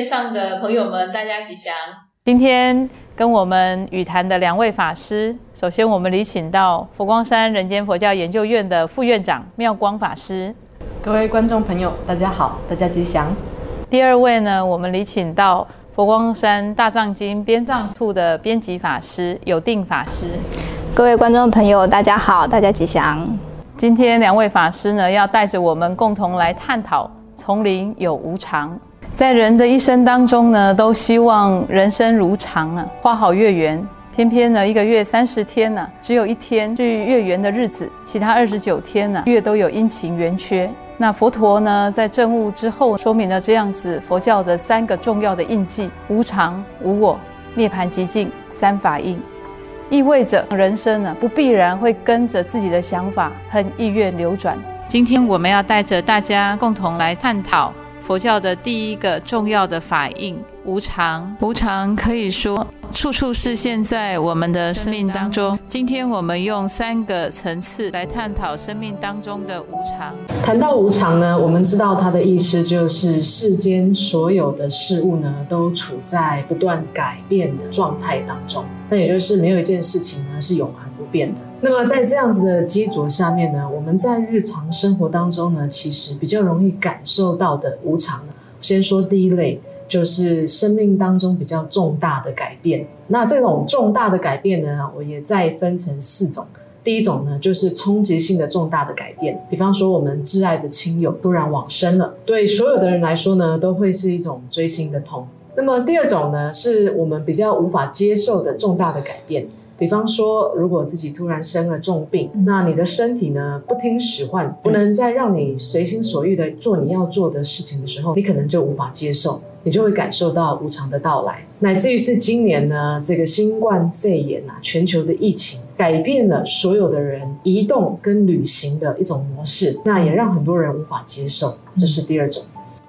各位线上的朋友们，大家吉祥。今天跟我们语谈的两位法师，首先我们礼请到佛光山人间佛教研究院的副院长妙光法师。各位观众朋友，大家好，大家吉祥。第二位呢，我们礼请到佛光山大藏经编藏处的编辑法师有定法师。各位观众朋友，大家好，大家吉祥。今天两位法师呢，要带着我们共同来探讨丛林有无常。在人的一生当中呢，都希望人生如常啊，花好月圆。偏偏呢，一个月三十天呢，只有一天是月圆的日子，其他二十九天呢，月都有阴晴圆缺。那佛陀呢，在证悟之后，说明了这样子佛教的三个重要的印记：无常、无我、涅槃极境三法印，意味着人生呢，不必然会跟着自己的想法和意愿流转。今天我们要带着大家共同来探讨。佛教的第一个重要的法印无常，无常可以说处处是现在我们的生命当中。今天我们用三个层次来探讨生命当中的无常。谈到无常呢，我们知道它的意思就是世间所有的事物呢，都处在不断改变的状态当中。那也就是没有一件事情呢是永恒不变的。那么在这样子的基础下面呢，我们在日常生活当中呢，其实比较容易感受到的无常，先说第一类，就是生命当中比较重大的改变。那这种重大的改变呢，我也再分成四种。第一种呢，就是冲击性的重大的改变，比方说我们挚爱的亲友突然往生了，对所有的人来说呢，都会是一种锥心的痛。那么第二种呢，是我们比较无法接受的重大的改变。比方说，如果自己突然生了重病，那你的身体呢不听使唤，不能再让你随心所欲的做你要做的事情的时候，你可能就无法接受，你就会感受到无常的到来。乃至于是今年呢，这个新冠肺炎啊，全球的疫情改变了所有的人移动跟旅行的一种模式，那也让很多人无法接受。这是第二种。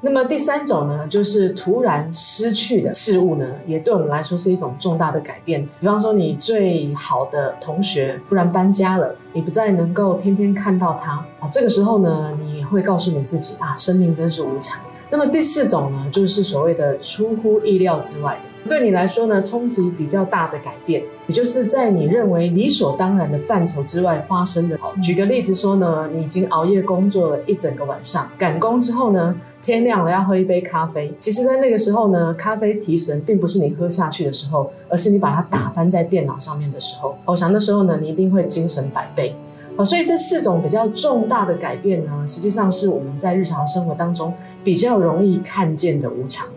那么第三种呢，就是突然失去的事物呢，也对我们来说是一种重大的改变。比方说，你最好的同学突然搬家了，你不再能够天天看到他啊，这个时候呢，你会告诉你自己啊，生命真是无常。那么第四种呢，就是所谓的出乎意料之外的，对你来说呢，冲击比较大的改变，也就是在你认为理所当然的范畴之外发生的。好，举个例子说呢，你已经熬夜工作了一整个晚上，赶工之后呢。天亮了，要喝一杯咖啡。其实，在那个时候呢，咖啡提神，并不是你喝下去的时候，而是你把它打翻在电脑上面的时候。我想那时候呢，你一定会精神百倍。好，所以这四种比较重大的改变呢，实际上是我们在日常生活当中比较容易看见的无常。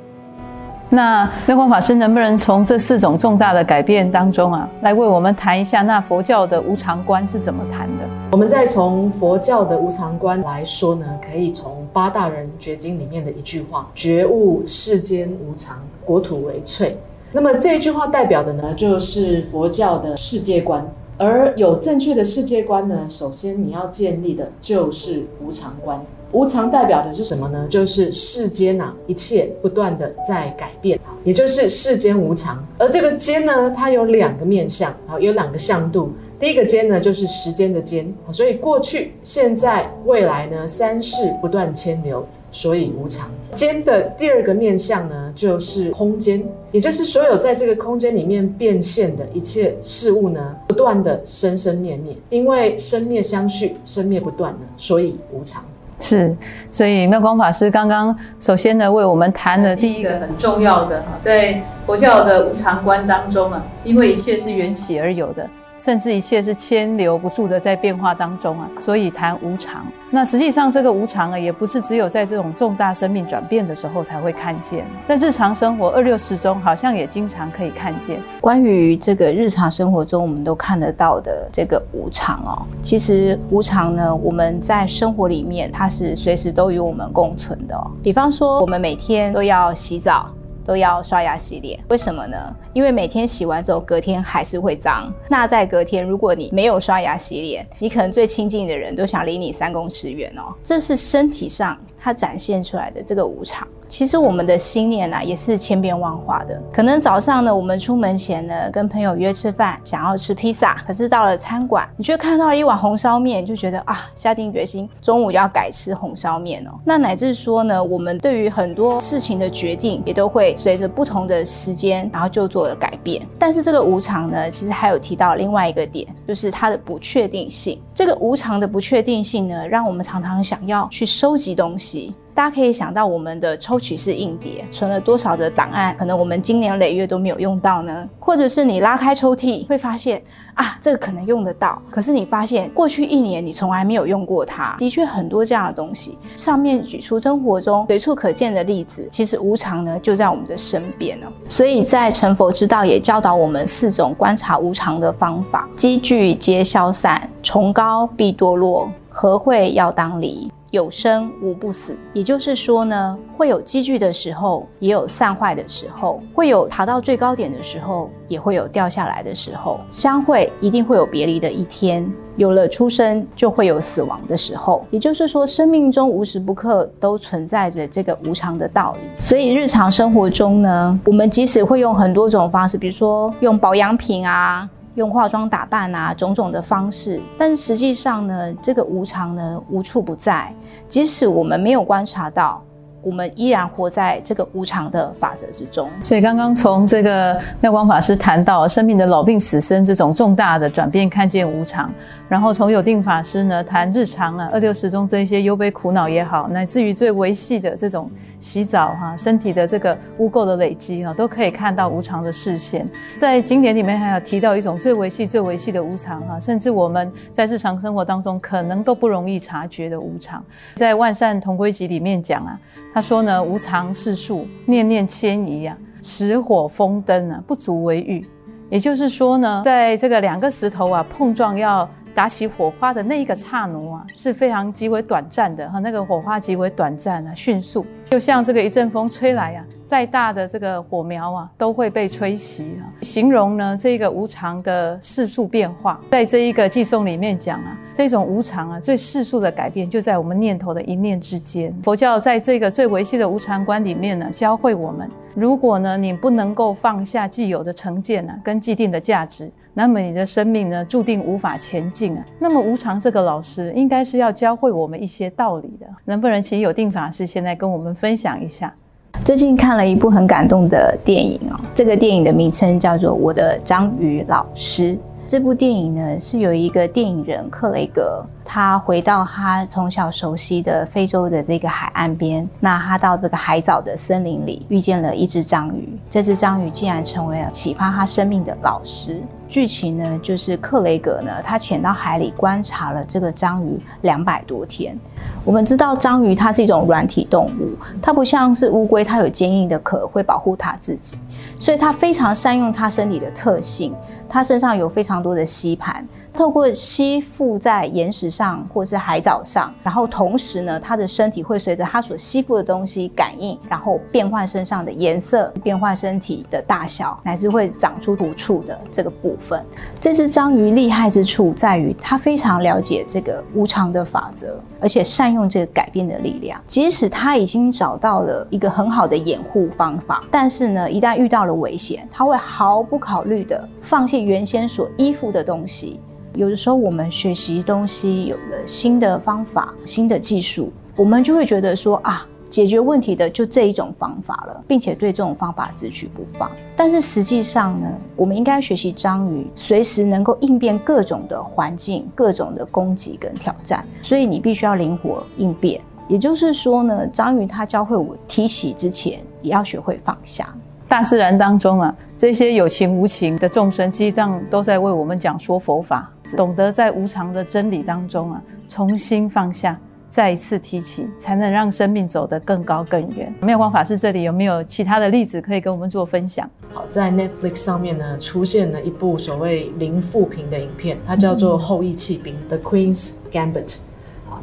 那妙光法师能不能从这四种重大的改变当中啊，来为我们谈一下那佛教的无常观是怎么谈的？我们再从佛教的无常观来说呢，可以从八大人觉经里面的一句话：“觉悟世间无常，国土为脆。”那么这一句话代表的呢，就是佛教的世界观。而有正确的世界观呢，首先你要建立的就是无常观。无常代表的是什么呢？就是世间呐，一切不断的在改变，也就是世间无常。而这个间呢，它有两个面相，好，有两个向度。第一个间呢，就是时间的间，所以过去、现在、未来呢，三世不断迁流，所以无常。间的第二个面向呢，就是空间，也就是所有在这个空间里面变现的一切事物呢，不断的生生灭灭，因为生灭相续，生灭不断呢，所以无常。是，所以妙光法师刚刚首先呢，为我们谈了第一个很重要的，在佛教的无常观当中啊，因为一切是缘起而有的。甚至一切是牵流不住的，在变化当中啊，所以谈无常。那实际上这个无常啊，也不是只有在这种重大生命转变的时候才会看见，在日常生活二六十中，好像也经常可以看见。关于这个日常生活中我们都看得到的这个无常哦，其实无常呢，我们在生活里面它是随时都与我们共存的哦。比方说，我们每天都要洗澡。都要刷牙洗脸，为什么呢？因为每天洗完之后，隔天还是会脏。那在隔天，如果你没有刷牙洗脸，你可能最亲近的人都想离你三公尺远哦。这是身体上。它展现出来的这个无常。其实我们的心念呢，也是千变万化的。可能早上呢，我们出门前呢，跟朋友约吃饭，想要吃披萨，可是到了餐馆，你却看到了一碗红烧面，就觉得啊，下定决心中午要改吃红烧面哦。那乃至说呢，我们对于很多事情的决定，也都会随着不同的时间，然后就做了改变。但是这个无常呢，其实还有提到另外一个点，就是它的不确定性。这个无常的不确定性呢，让我们常常想要去收集东西。大家可以想到，我们的抽取式硬碟存了多少的档案，可能我们今年累月都没有用到呢？或者是你拉开抽屉，会发现啊，这个可能用得到，可是你发现过去一年你从来没有用过它。的确，很多这样的东西。上面举出生活中随处可见的例子，其实无常呢就在我们的身边呢。所以在成佛之道也教导我们四种观察无常的方法：积聚皆消散，崇高必堕落，和会要当离。有生无不死，也就是说呢，会有积聚的时候，也有散坏的时候；会有爬到最高点的时候，也会有掉下来的时候。相会一定会有别离的一天，有了出生就会有死亡的时候。也就是说，生命中无时不刻都存在着这个无常的道理。所以日常生活中呢，我们即使会用很多种方式，比如说用保养品啊。用化妆打扮啊，种种的方式，但是实际上呢，这个无常呢无处不在，即使我们没有观察到。我们依然活在这个无常的法则之中。所以刚刚从这个妙光法师谈到生命的老病死生这种重大的转变，看见无常；然后从有定法师呢谈日常啊二六十中这些忧悲苦恼也好，乃至于最维系的这种洗澡哈身体的这个污垢的累积啊，都可以看到无常的视线。在经典里面还有提到一种最维系、最维系的无常哈，甚至我们在日常生活当中可能都不容易察觉的无常。在万善同归集里面讲啊。他说呢，无常世数，念念迁移啊，石火风灯啊，不足为喻。也就是说呢，在这个两个石头啊碰撞要打起火花的那一个刹那啊，是非常极为短暂的哈，那个火花极为短暂啊，迅速，就像这个一阵风吹来啊。再大的这个火苗啊，都会被吹熄啊。形容呢，这个无常的世俗变化，在这一个寄颂里面讲啊，这种无常啊，最世俗的改变就在我们念头的一念之间。佛教在这个最维系的无常观里面呢，教会我们，如果呢你不能够放下既有的成见呢，跟既定的价值，那么你的生命呢，注定无法前进啊。那么无常这个老师，应该是要教会我们一些道理的。能不能请有定法师现在跟我们分享一下？最近看了一部很感动的电影哦，这个电影的名称叫做《我的章鱼老师》。这部电影呢，是有一个电影人克雷格，他回到他从小熟悉的非洲的这个海岸边，那他到这个海藻的森林里，遇见了一只章鱼。这只章鱼竟然成为了启发他生命的老师。剧情呢，就是克雷格呢，他潜到海里观察了这个章鱼两百多天。我们知道章鱼它是一种软体动物，它不像是乌龟，它有坚硬的壳会保护它自己，所以它非常善用它身体的特性，它身上有非常多的吸盘。透过吸附在岩石上或是海藻上，然后同时呢，它的身体会随着它所吸附的东西感应，然后变换身上的颜色，变换身体的大小，乃至会长出突触的这个部分。这只章鱼厉害之处在于，它非常了解这个无常的法则，而且善用这个改变的力量。即使它已经找到了一个很好的掩护方法，但是呢，一旦遇到了危险，它会毫不考虑的放弃原先所依附的东西。有的时候，我们学习东西有了新的方法、新的技术，我们就会觉得说啊，解决问题的就这一种方法了，并且对这种方法只取不放。但是实际上呢，我们应该学习章鱼，随时能够应变各种的环境、各种的攻击跟挑战。所以你必须要灵活应变。也就是说呢，章鱼它教会我提起之前，也要学会放下。大自然当中啊，这些有情无情的众生，实际上都在为我们讲说佛法。懂得在无常的真理当中啊，重新放下，再一次提起，才能让生命走得更高更远。妙光法师这里有没有其他的例子可以跟我们做分享？好，在 Netflix 上面呢，出现了一部所谓零负评的影片，它叫做《后羿弃兵》（The Queen's Gambit）。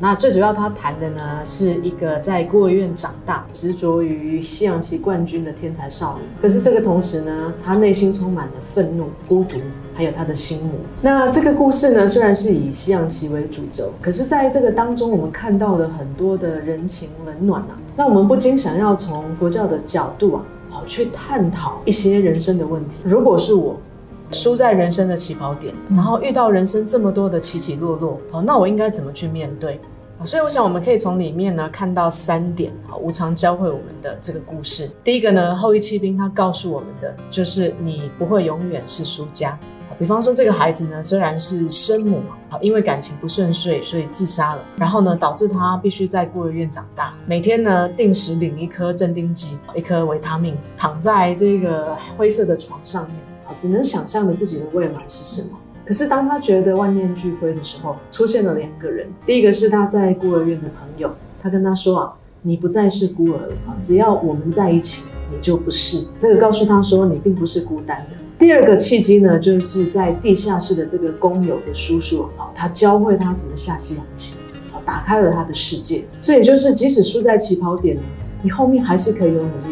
那最主要他谈的呢，是一个在孤儿院长大、执着于西洋棋冠军的天才少女。可是这个同时呢，他内心充满了愤怒、孤独，还有他的心魔。那这个故事呢，虽然是以西洋棋为主轴，可是在这个当中，我们看到了很多的人情冷暖啊。那我们不禁想要从佛教的角度啊，好去探讨一些人生的问题。如果是我。输在人生的起跑点，然后遇到人生这么多的起起落落，好，那我应该怎么去面对？所以我想我们可以从里面呢看到三点，啊，无常教会我们的这个故事。第一个呢，后羿弃兵他告诉我们的就是你不会永远是输家。比方说这个孩子呢，虽然是生母，啊，因为感情不顺遂，所以自杀了，然后呢，导致他必须在孤儿院长大，每天呢定时领一颗镇定剂，一颗维他命，躺在这个灰色的床上面啊。只能想象着自己的未来是什么。可是当他觉得万念俱灰的时候，出现了两个人。第一个是他在孤儿院的朋友，他跟他说啊，你不再是孤儿了，只要我们在一起，你就不是。这个告诉他说，你并不是孤单的。第二个契机呢，就是在地下室的这个工友的叔叔啊，他教会他怎么下西洋棋，啊，打开了他的世界。所以就是即使输在起跑点，你后面还是可以有努力。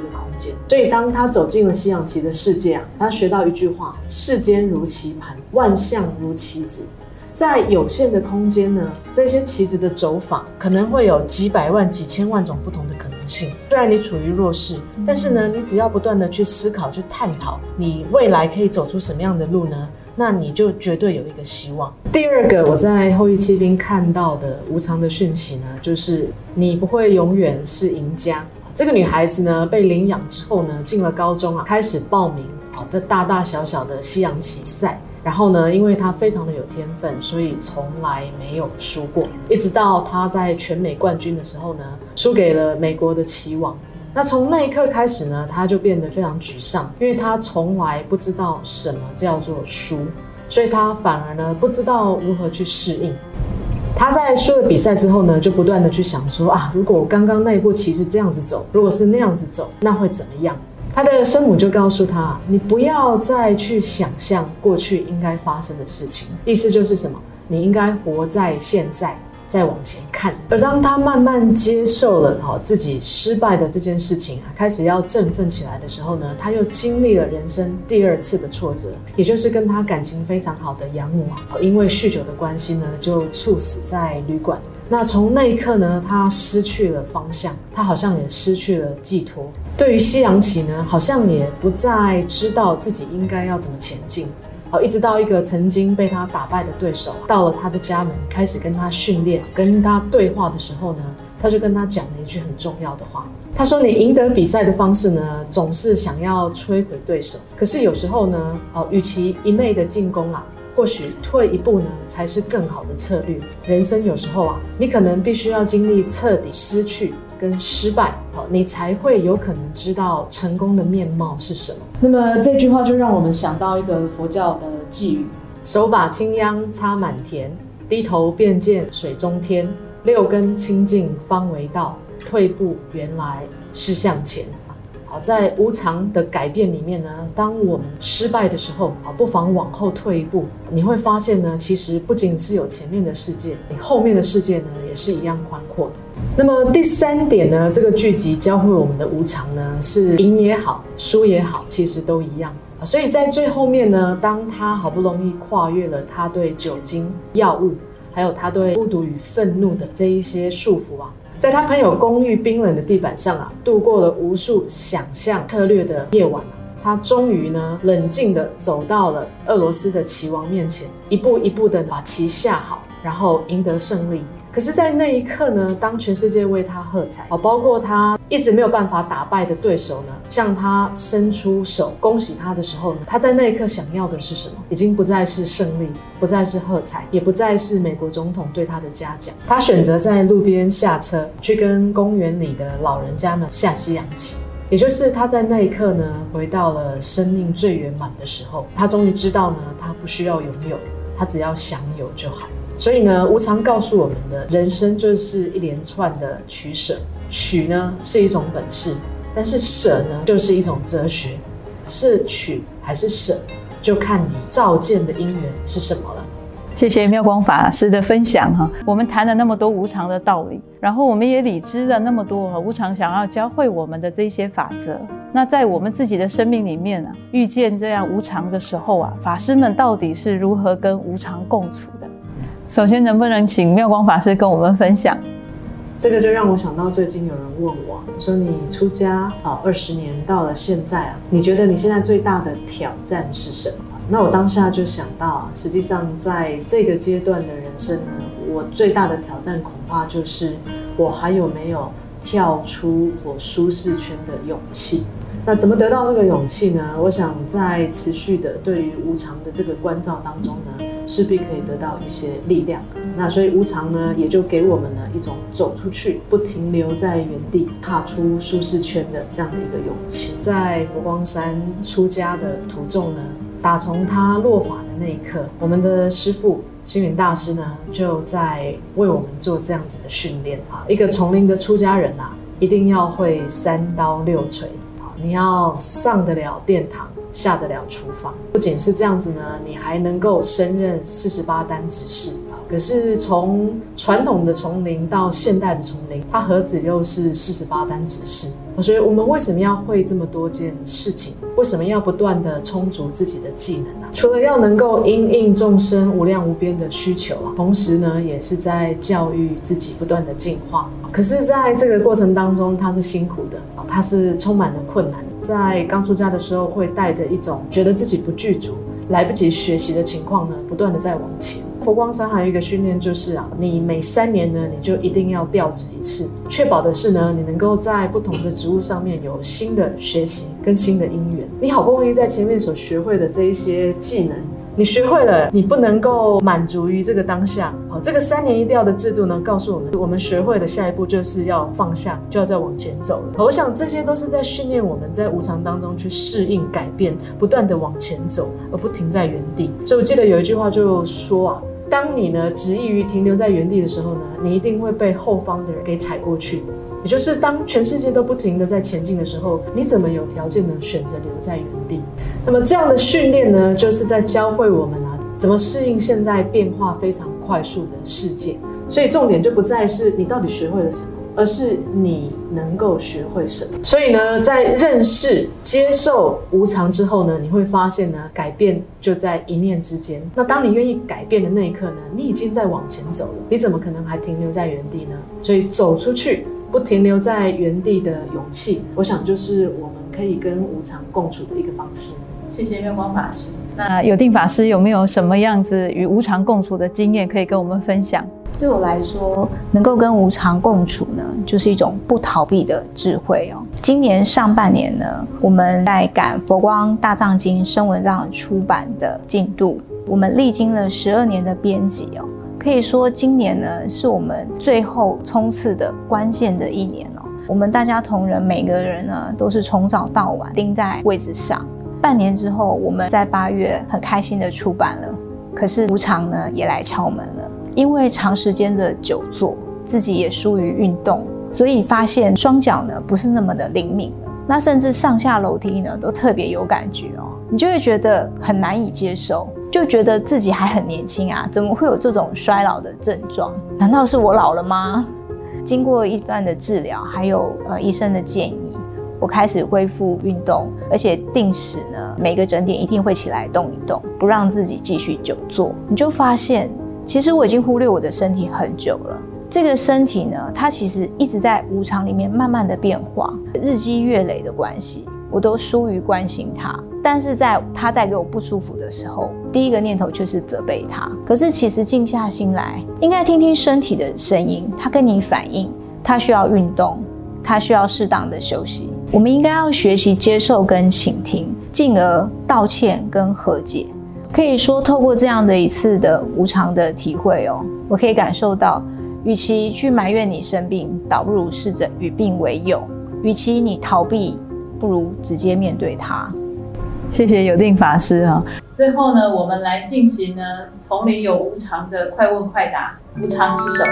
所以，当他走进了西洋棋的世界啊，他学到一句话：“世间如棋盘，万象如棋子。”在有限的空间呢，这些棋子的走法可能会有几百万、几千万种不同的可能性。虽然你处于弱势，但是呢，你只要不断的去思考、去探讨，你未来可以走出什么样的路呢？那你就绝对有一个希望。第二个，我在后羿骑兵看到的无常的讯息呢，就是你不会永远是赢家。这个女孩子呢，被领养之后呢，进了高中啊，开始报名好的大大小小的西洋棋赛。然后呢，因为她非常的有天分，所以从来没有输过。一直到她在全美冠军的时候呢，输给了美国的棋王。那从那一刻开始呢，她就变得非常沮丧，因为她从来不知道什么叫做输，所以她反而呢，不知道如何去适应。他在输了比赛之后呢，就不断的去想说啊，如果我刚刚那一步棋是这样子走，如果是那样子走，那会怎么样？他的生母就告诉他，你不要再去想象过去应该发生的事情，意思就是什么？你应该活在现在。再往前看，而当他慢慢接受了哈自己失败的这件事情，开始要振奋起来的时候呢，他又经历了人生第二次的挫折，也就是跟他感情非常好的养母，因为酗酒的关系呢，就猝死在旅馆。那从那一刻呢，他失去了方向，他好像也失去了寄托。对于西洋棋呢，好像也不再知道自己应该要怎么前进。好，一直到一个曾经被他打败的对手到了他的家门，开始跟他训练、跟他对话的时候呢，他就跟他讲了一句很重要的话。他说：“你赢得比赛的方式呢，总是想要摧毁对手。可是有时候呢，哦，与其一昧的进攻啊，或许退一步呢，才是更好的策略。人生有时候啊，你可能必须要经历彻底失去。”跟失败，好，你才会有可能知道成功的面貌是什么。那么这句话就让我们想到一个佛教的寄语：手把青秧插满田，低头便见水中天。六根清净方为道，退步原来是向前。好，在无常的改变里面呢，当我们失败的时候，啊，不妨往后退一步，你会发现呢，其实不仅是有前面的世界，你后面的世界呢，也是一样宽阔的。那么第三点呢，这个剧集教会我们的无常呢，是赢也好，输也好，其实都一样。所以在最后面呢，当他好不容易跨越了他对酒精、药物，还有他对孤独与愤怒的这一些束缚啊。在他朋友公寓冰冷的地板上啊，度过了无数想象策略的夜晚他终于呢，冷静的走到了俄罗斯的棋王面前，一步一步的把棋下好，然后赢得胜利。可是，在那一刻呢，当全世界为他喝彩，啊，包括他一直没有办法打败的对手呢，向他伸出手恭喜他的时候呢，他在那一刻想要的是什么？已经不再是胜利，不再是喝彩，也不再是美国总统对他的嘉奖。他选择在路边下车，去跟公园里的老人家们下西洋棋。也就是他在那一刻呢，回到了生命最圆满的时候。他终于知道呢，他不需要拥有，他只要享有就好。所以呢，无常告诉我们的人生就是一连串的取舍。取呢是一种本事，但是舍呢就是一种哲学。是取还是舍，就看你照见的因缘是什么了。谢谢妙光法师的分享哈，我们谈了那么多无常的道理，然后我们也理知了那么多无常想要教会我们的这些法则。那在我们自己的生命里面啊，遇见这样无常的时候啊，法师们到底是如何跟无常共处的？首先，能不能请妙光法师跟我们分享？这个就让我想到最近有人问我，说你出家啊二十年到了现在啊，你觉得你现在最大的挑战是什么？那我当下就想到，实际上在这个阶段的人生呢，我最大的挑战恐怕就是我还有没有跳出我舒适圈的勇气。那怎么得到这个勇气呢？我想在持续的对于无常的这个关照当中呢，势必可以得到一些力量。那所以无常呢，也就给我们呢一种走出去，不停留在原地，踏出舒适圈的这样的一个勇气。在佛光山出家的途中呢。打从他落法的那一刻，我们的师父星云大师呢，就在为我们做这样子的训练啊。一个丛林的出家人啊，一定要会三刀六锤啊，你要上得了殿堂，下得了厨房。不仅是这样子呢，你还能够升任四十八单执事。可是从传统的丛林到现代的丛林，它何止又是四十八单执事？所以，我们为什么要会这么多件事情？为什么要不断的充足自己的技能呢？除了要能够因应众生无量无边的需求啊，同时呢，也是在教育自己不断的进化。可是，在这个过程当中，他是辛苦的啊，他是充满了困难。在刚出家的时候，会带着一种觉得自己不具足、来不及学习的情况呢，不断的在往前。佛光山还有一个训练，就是啊，你每三年呢，你就一定要调职一次，确保的是呢，你能够在不同的职务上面有新的学习跟新的因缘。你好不容易在前面所学会的这一些技能。你学会了，你不能够满足于这个当下。好，这个三年一调的制度呢，告诉我们，我们学会的下一步就是要放下，就要再往前走了。我想这些都是在训练我们在无常当中去适应、改变，不断的往前走，而不停在原地。所以我记得有一句话就说啊，当你呢执意于停留在原地的时候呢，你一定会被后方的人给踩过去。也就是当全世界都不停的在前进的时候，你怎么有条件呢选择留在原地？那么这样的训练呢，就是在教会我们啊，怎么适应现在变化非常快速的世界。所以重点就不再是你到底学会了什么，而是你能够学会什么。所以呢，在认识、接受无常之后呢，你会发现呢，改变就在一念之间。那当你愿意改变的那一刻呢，你已经在往前走了。你怎么可能还停留在原地呢？所以走出去。不停留在原地的勇气，我想就是我们可以跟无常共处的一个方式。谢谢月光法师。那有定法师有没有什么样子与无常共处的经验可以跟我们分享？对我来说，能够跟无常共处呢，就是一种不逃避的智慧哦。今年上半年呢，我们在赶《佛光大藏经》声文藏出版的进度，我们历经了十二年的编辑哦。可以说，今年呢是我们最后冲刺的关键的一年哦。我们大家同仁每个人呢都是从早到晚盯在位置上。半年之后，我们在八月很开心的出版了。可是无常呢也来敲门了，因为长时间的久坐，自己也疏于运动，所以发现双脚呢不是那么的灵敏了。那甚至上下楼梯呢都特别有感觉哦，你就会觉得很难以接受。就觉得自己还很年轻啊，怎么会有这种衰老的症状？难道是我老了吗？经过一段的治疗，还有呃医生的建议，我开始恢复运动，而且定时呢，每个整点一定会起来动一动，不让自己继续久坐。你就发现，其实我已经忽略我的身体很久了。这个身体呢，它其实一直在无常里面慢慢的变化，日积月累的关系。我都疏于关心它，但是在他带给我不舒服的时候，第一个念头却是责备他。可是其实静下心来，应该听听身体的声音，他跟你反映，他需要运动，他需要适当的休息。我们应该要学习接受跟倾听，进而道歉跟和解。可以说，透过这样的一次的无常的体会哦，我可以感受到，与其去埋怨你生病，倒不如试着与病为友；与其你逃避。不如直接面对它。谢谢有定法师啊。最后呢，我们来进行呢丛林有无常的快问快答。无常是什么？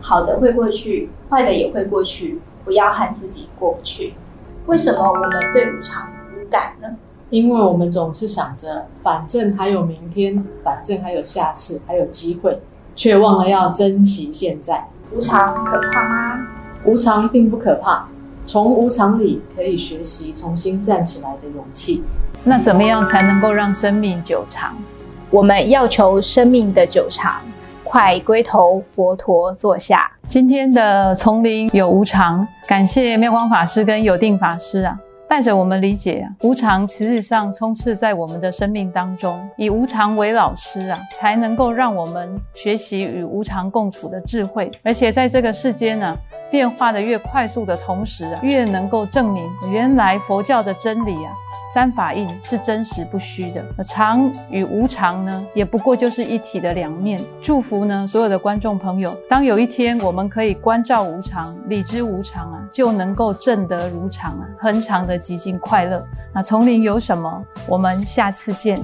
好的会过去，坏的也会过去，不要和自己过不去。为什么我们对无常无感呢？因为我们总是想着，反正还有明天，反正还有下次，还有机会，却忘了要珍惜现在。无常可怕吗？无常并不可怕，从无常里可以学习重新站起来的勇气。那怎么样才能够让生命久长？我们要求生命的久长，快归头佛陀座下。今天的丛林有无常，感谢妙光法师跟有定法师啊，带着我们理解啊，无常其实上充斥在我们的生命当中，以无常为老师啊，才能够让我们学习与无常共处的智慧，而且在这个世间呢。变化的越快速的同时啊，越能够证明原来佛教的真理啊，三法印是真实不虚的。常与无常呢，也不过就是一体的两面。祝福呢，所有的观众朋友，当有一天我们可以关照无常、理知无常啊，就能够证得如常啊，恒常的极尽快乐。那丛林有什么？我们下次见。